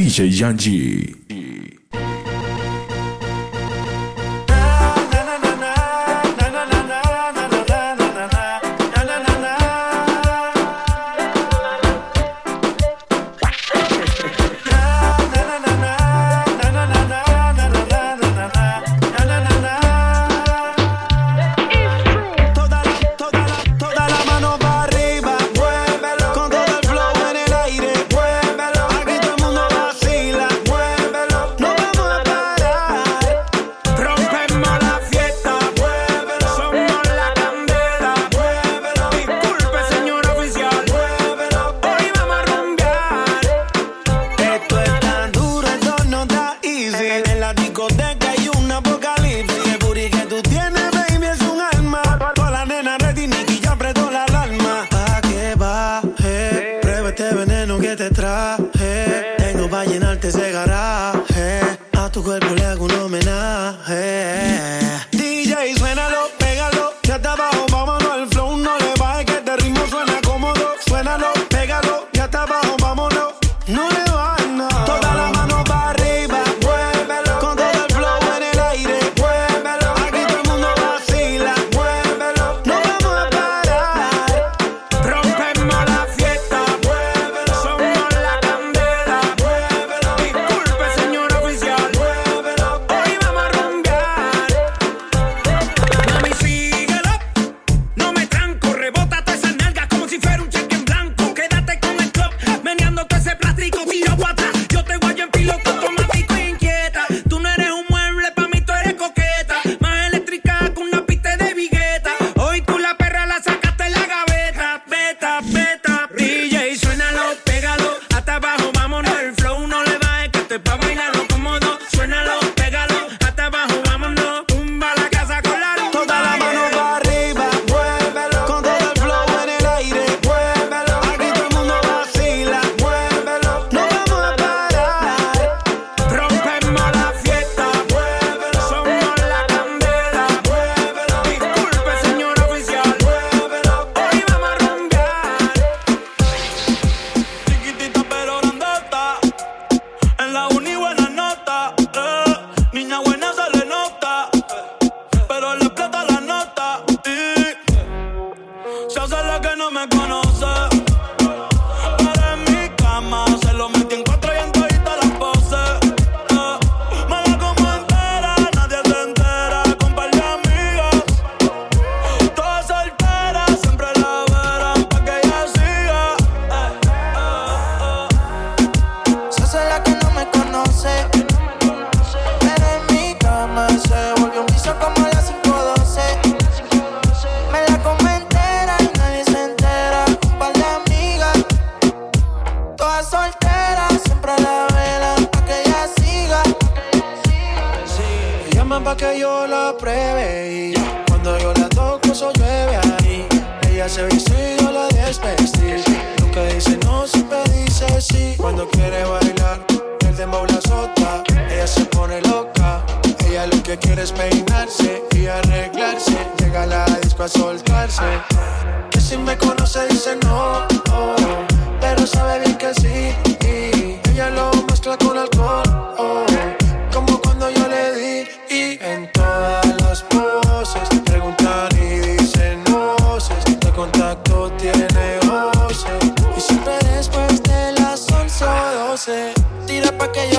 이제이 양. no me conoces.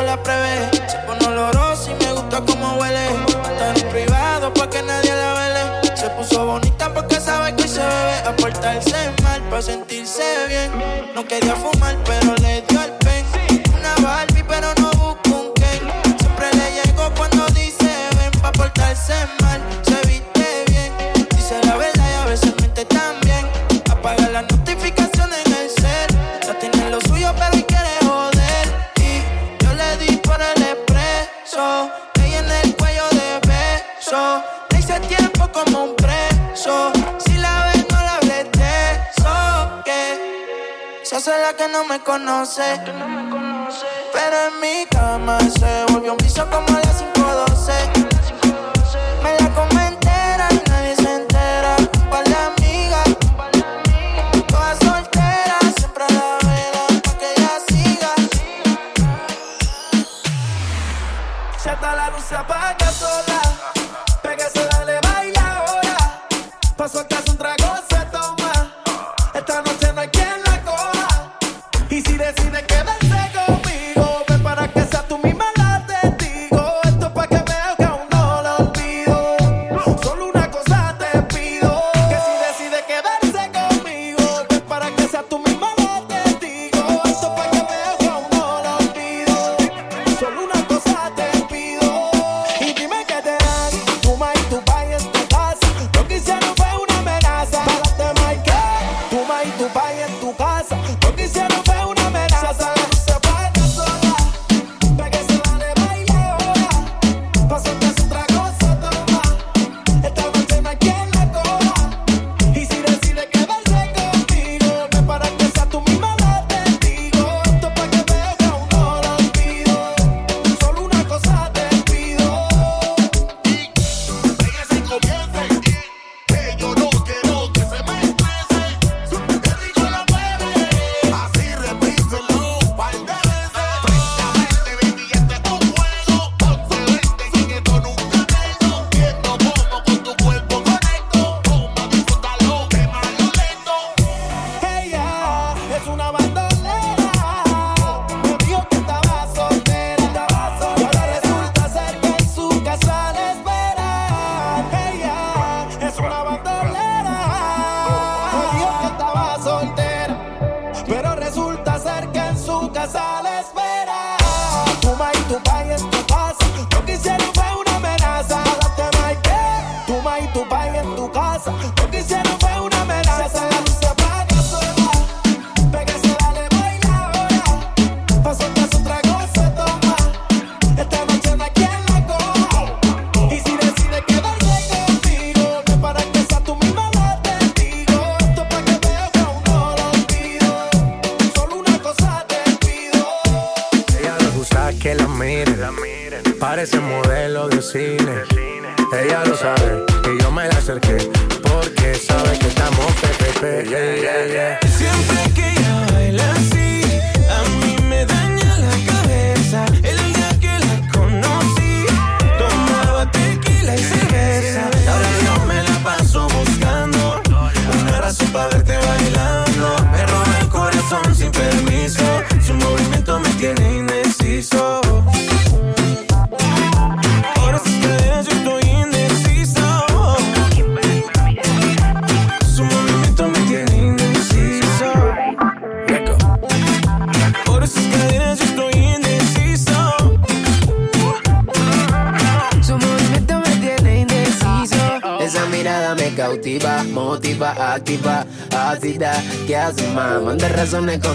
Se pone olorosa y me gusta como huele. Está en privado pa' que nadie la vele. Se puso bonita porque sabe que se bebe. A portarse mal pa' sentirse bien. No quería fumar, pero le dio el no me conoce. Pero en mi cama se volvió un piso como a las decide quedarse con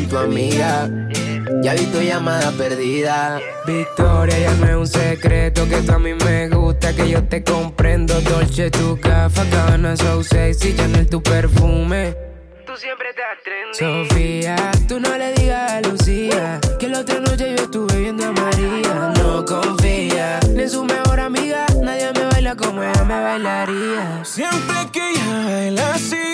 tu amiga. Ya vi tu llamada perdida. Victoria, ya no es un secreto que tú a mí me gusta, que yo te comprendo. Dolce, tu café, cabana, so sexy, es tu perfume. Tú siempre te trendy. Sofía, tú no le digas a Lucía que la otra noche yo estuve viendo a María. No confía ni en su mejor amiga, nadie me baila como ella me bailaría. Siempre que ella baila así.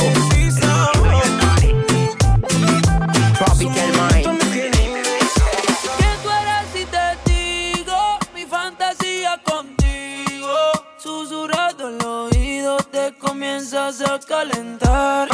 Comienzas a calentar.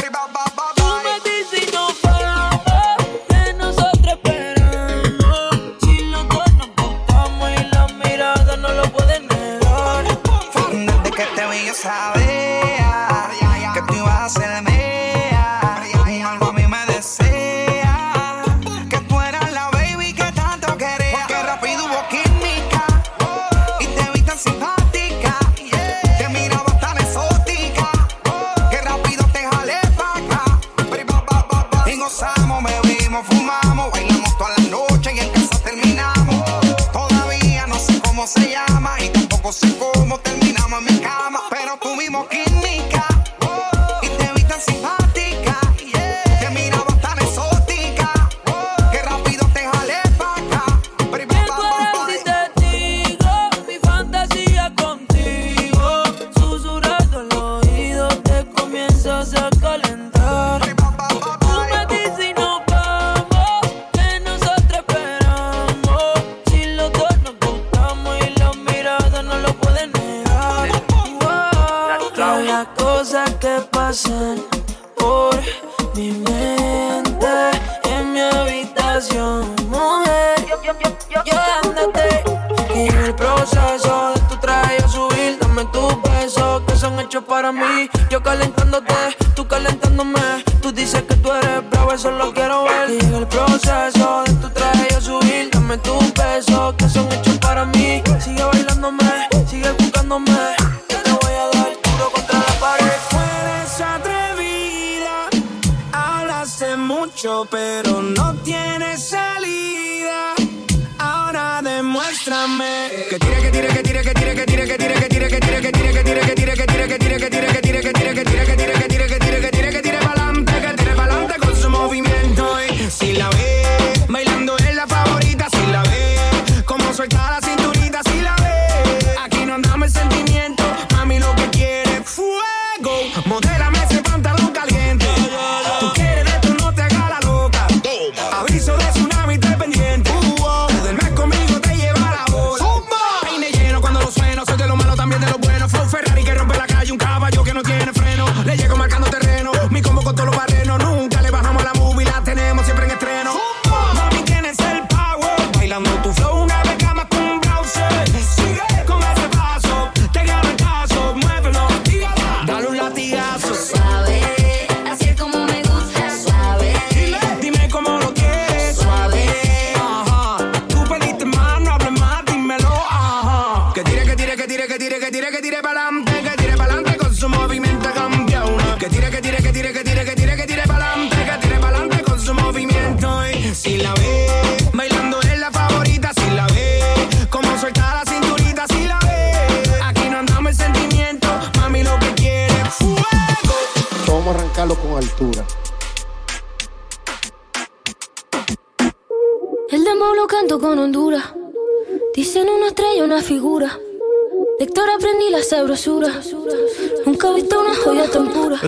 Cosas que pasan por mi mente en mi habitación, mujer. Llévate y en el proceso de tu traje a subir, dame tus besos que son hechos para mí. Yo calentándote, tú calentándome. Tú dices que tú eres bravo, eso lo quiero ver. Y en el proceso pero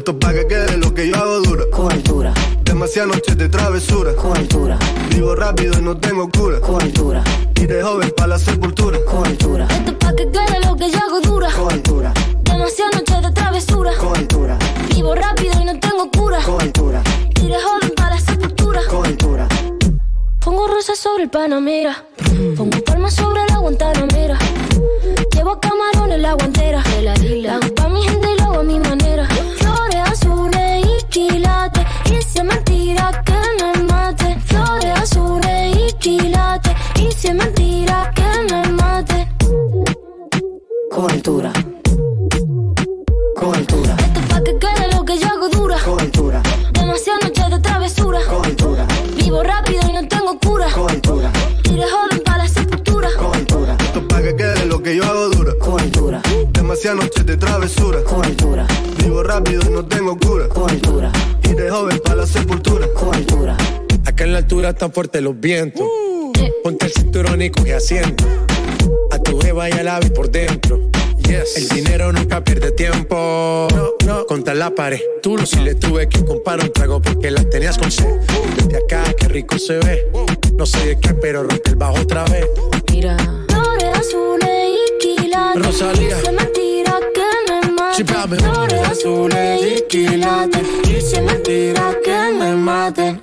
Esto es pa' que quede lo que yo hago dura. Con altura, Demasiadas noches de travesura. con altura, Vivo rápido y no tengo cura. con altura, Y de joven para la sepultura. con altura, Esto es pa' que quede lo que yo hago dura. con altura, Demasiadas noches de travesura. con altura, Vivo rápido y no tengo cura. con altura, Iré joven para la sepultura. con altura. Pongo rosas sobre el Panamera. Pongo palmas sobre la Guantanamera. Llevo camarones en la guantera. La hago pa' mi gente y lo hago a mi manera. Con altura, con altura, Esto es pa' que quede lo que yo hago dura. con altura, Demasiadas noches de travesura. con altura, Vivo rápido y no tengo cura. con altura, Iré joven para la sepultura. con altura, Esto es pa' que quede lo que yo hago dura. con altura, Demasiadas noches de travesura. con altura, Vivo rápido y no tengo cura. con altura, Y de joven para la sepultura. con altura. Acá en la altura están fuertes los vientos. Ponte el cinturón y coge asiento. Tu jeva y al ave por dentro. Yes. El dinero nunca pierde tiempo. No, no. Contra la pared. Tú no si le tuve que comprar un trago porque la tenías con sed. Desde acá, qué rico se ve. No sé de qué, pero rompe el bajo otra vez. Mira. Flores azules y quilates. Rosalía. Y si es mentira que me mate. Flores azules y quilates. Y es mentira que me mate.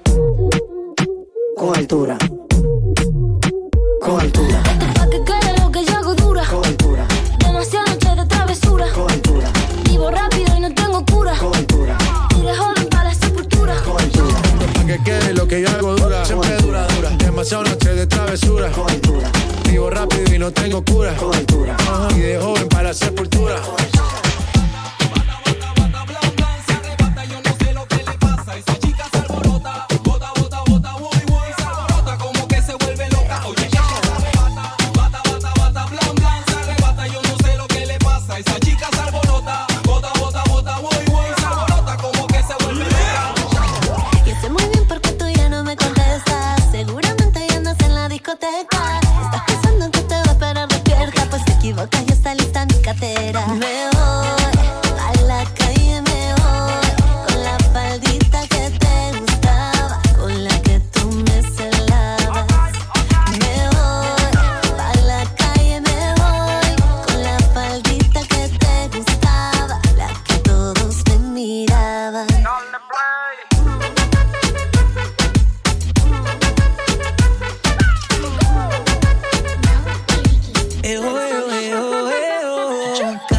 Con altura, con altura, Quede lo que yo hago dura. Siempre dura, dura. Demasiadas noches de travesura. Vivo rápido y no tengo cura. Y de joven para la sepultura.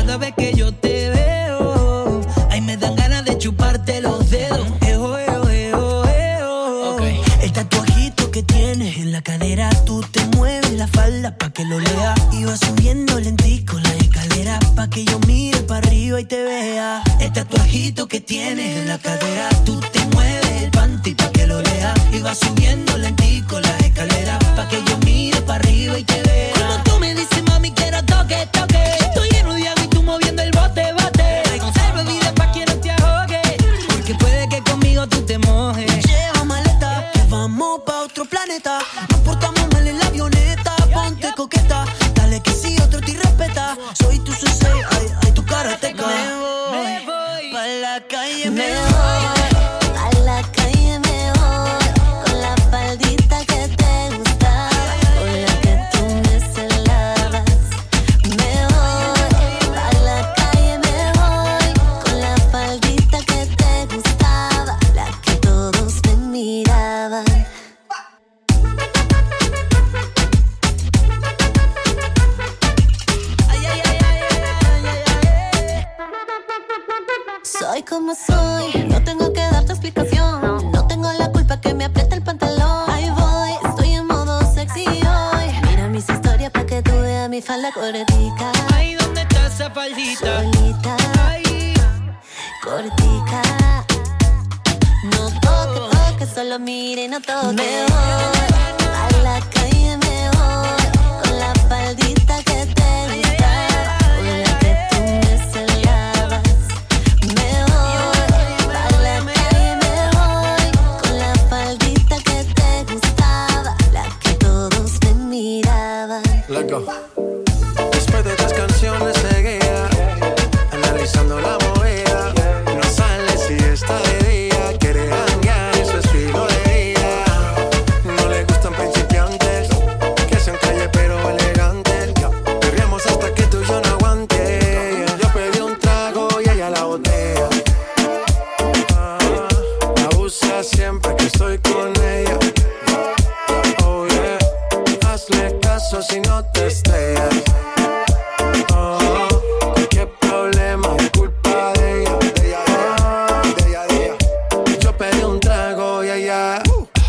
cada vez que yo te veo. Ay, me dan ganas de chuparte los dedos. El tatuajito que tienes en la cadera, tú te mueves la falda pa' que lo lea. Iba subiendo lentico la escalera pa' que yo mire para arriba y te vea. El tatuajito que tienes en la cadera, tú te mueves el panty pa' que lo lea. Iba subiendo lentico No tengo que dar tu explicación, no tengo la culpa que me aprieta el pantalón. Ahí voy, estoy en modo sexy hoy. Mira mis historias para que tuve a mi falda cortita. Ahí donde estás, faldita. Solita. Ay. No toque, toques, solo miren a todos. Me voy.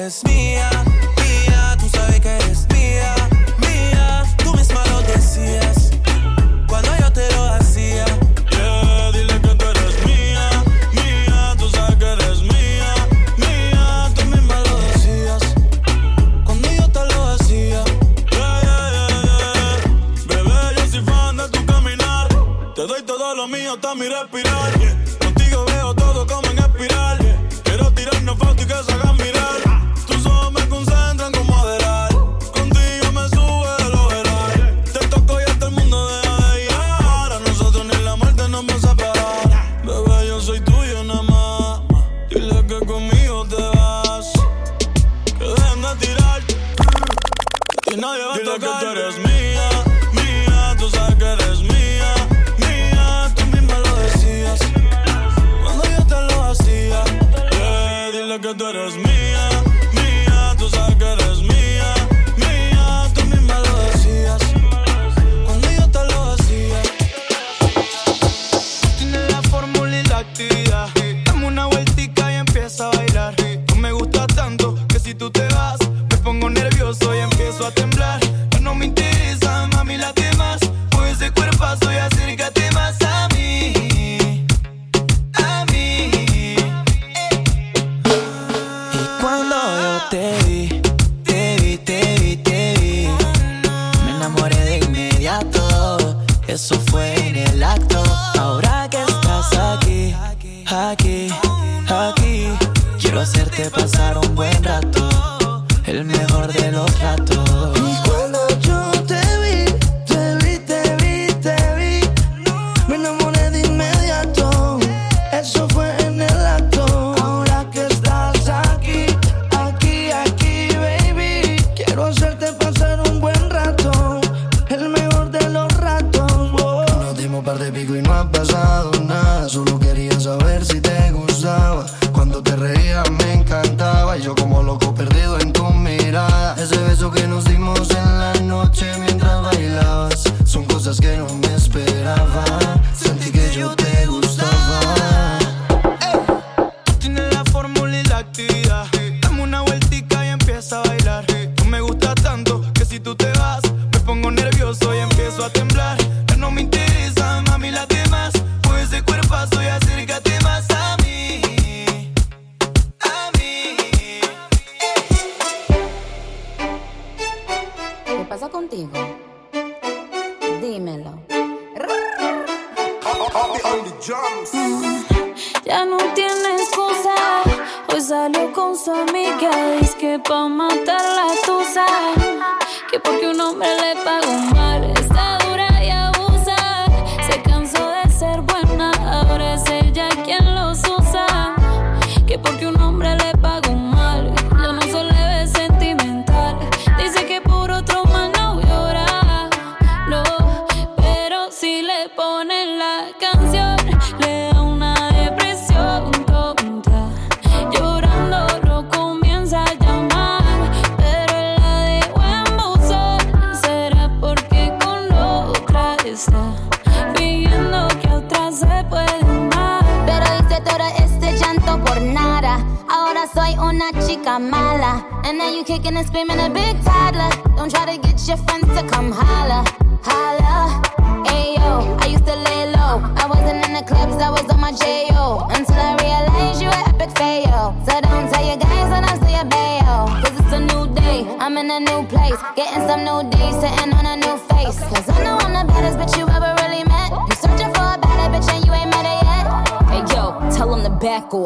eres mía. kicking and screaming.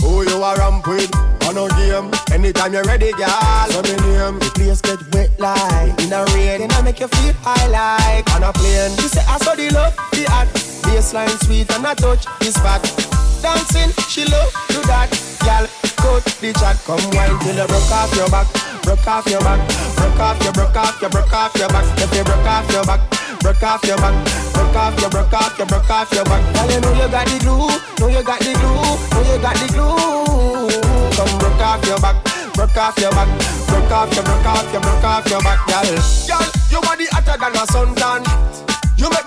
Who you are ramp with? On a game. Anytime you're ready, girl. Say me name. The place get wet like in a rain, then I make you feel high like on a plane. You say I saw the love, the art, baseline sweet and I touch the spot. Dancing, she love do that, girl. Cut the chat, come wine till you broke off your back, broke off your back, broke off your, broke off your, broke off your back. If you broke off your back, broke off your back, broke off your, broke off your, broke off your back. Girl, you know you got the glue, know you got the glue, know you got the glue. Come broke off your back, broke off your back, broke off your, broke off your, broke off your back, girl. Girl, you body hotter than a suntan.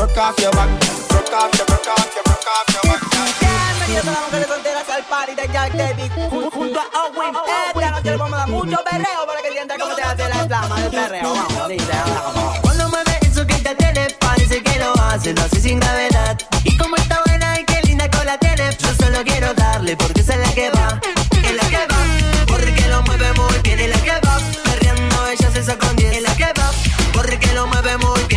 Broke off your back Broke off your, broke off your, broke off your back Bienvenidos a las mujeres solteras al party de Jack David Ju- Junto a Owen Esta noche le vamos a dar mucho perreo Para que sienta cómo te hace la flama del perreo Vamos, dice, vamos Cuando mueve eso que te tiene, parece que lo hace, lo hace sin gravedad. Y como está buena y qué linda cola tiene, yo solo quiero darle porque esa es la que va, es la que va. Porque lo mueve muy bien, es la que va. Perreando ella se saca un 10, es la que va. Porque lo mueve muy bien,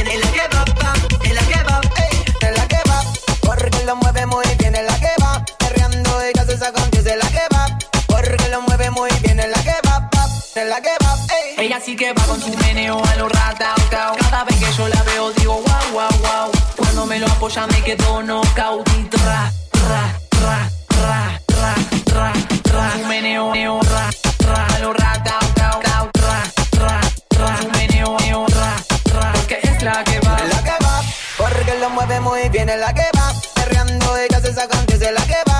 Ella sí que va con su meneo a lo rata Cada vez que yo la veo digo wow, wow, wow Cuando me lo apoya me quedo knockout Y tra, tra, tra, tra, tra, tra, tra Su meneo, neo, ra, ra A lo rata Tra, tra, tra Su meneo, neo, ra, ra. Porque es la que va. La que va Porque lo mueve muy bien Es la que va. Perreando ella se saca antes Es la que va.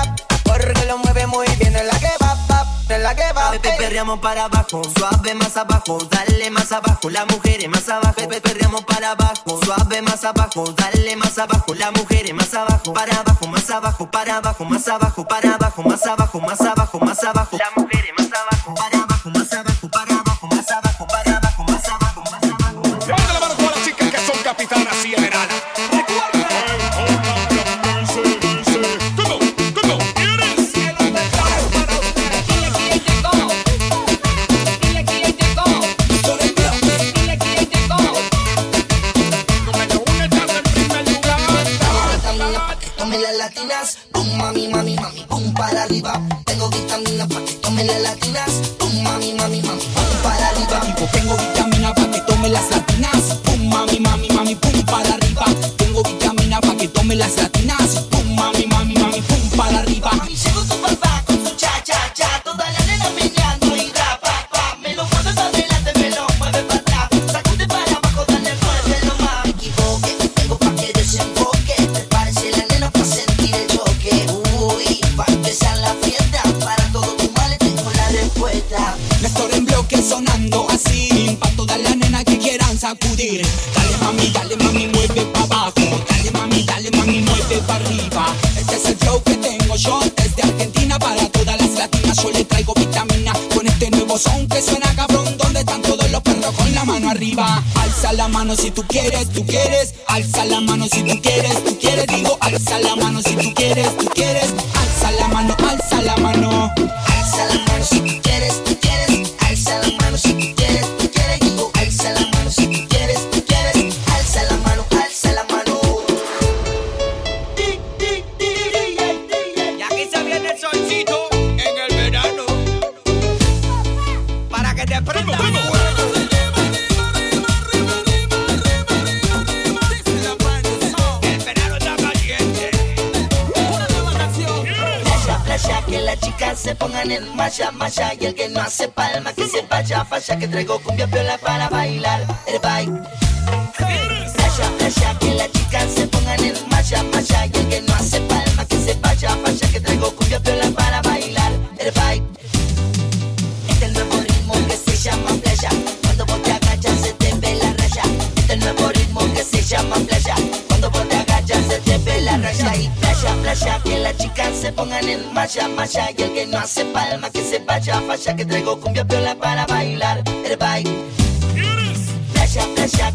Pepe, perreamos para abajo, suave más abajo, dale más abajo, la mujer es más abajo. Pepe, perreamos para abajo, suave más abajo, dale más abajo, la mujer es más abajo. Para abajo, más abajo, para abajo, más abajo, para abajo, más abajo, más abajo, más abajo. La mujer es más abajo, para abajo, más abajo. vaya, y el que no hace palma que se vaya, falla que traigo cumbia piola para bailar el bike. Playa, playa,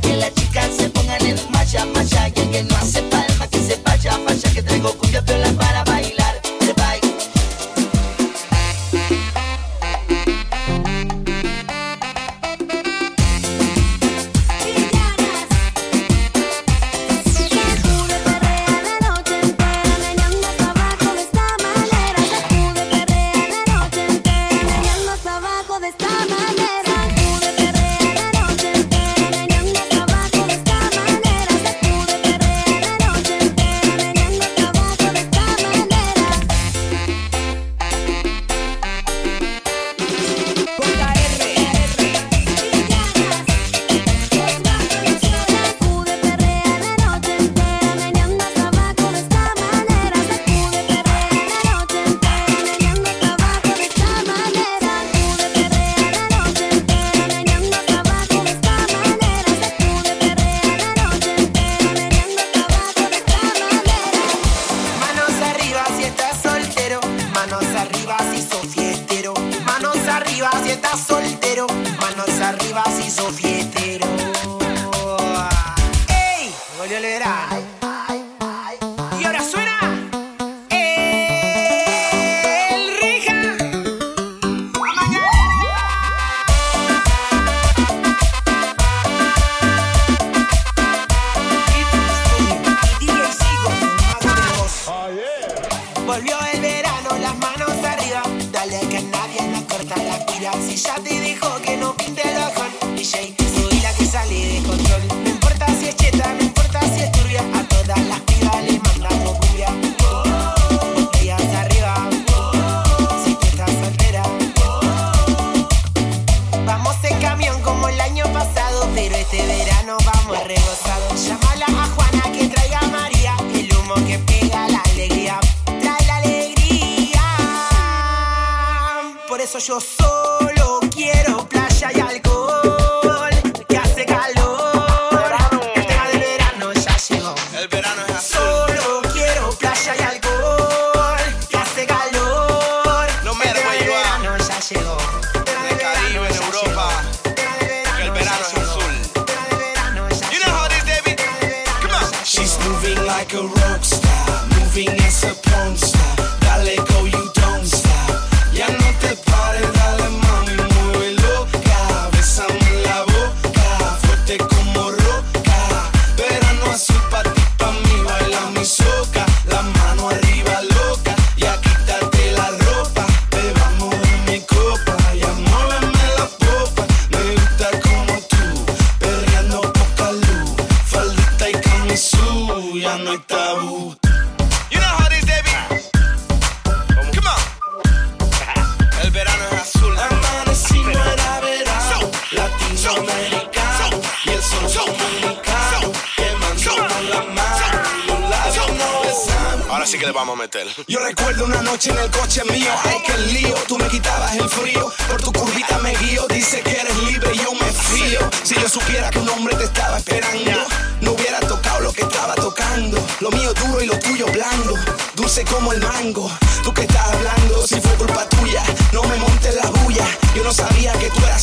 quiero playa y alcohol. Yo recuerdo una noche en el coche mío, ay que lío, tú me quitabas el frío, por tu curvita me guío, dice que eres libre y yo me frío. Si yo supiera que un hombre te estaba esperando, no hubiera tocado lo que estaba tocando, lo mío duro y lo tuyo blando, dulce como el mango. Tú que estás hablando, si fue culpa tuya, no me montes la bulla, yo no sabía que tú eras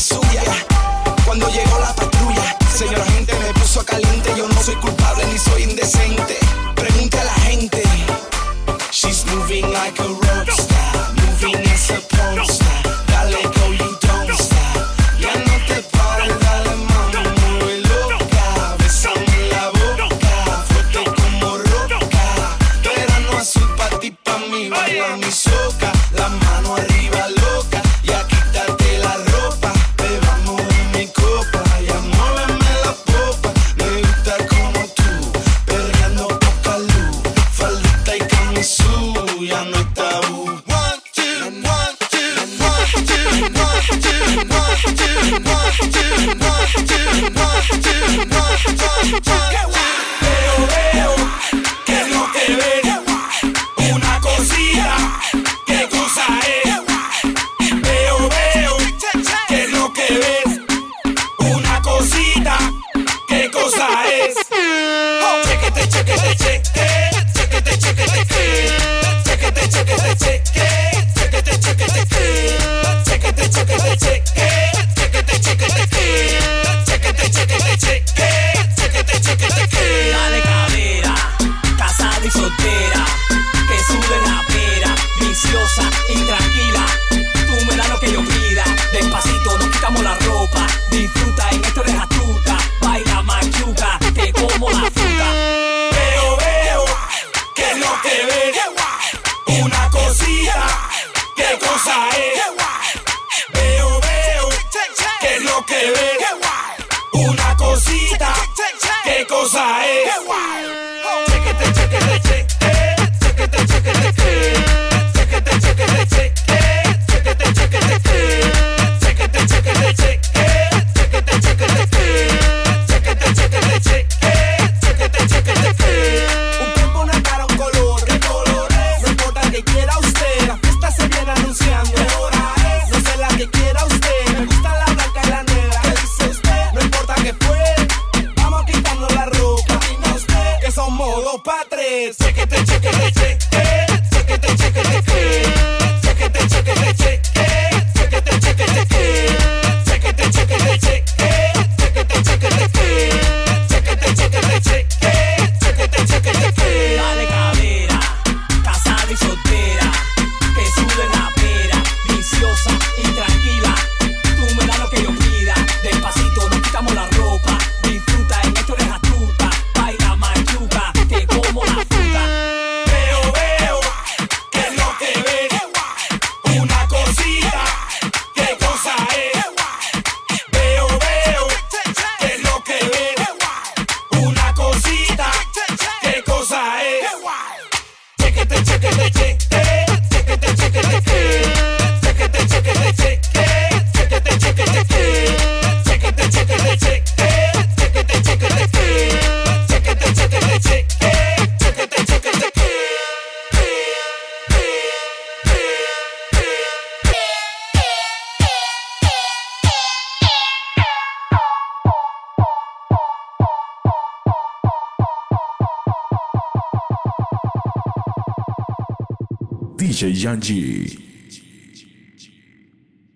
写日记。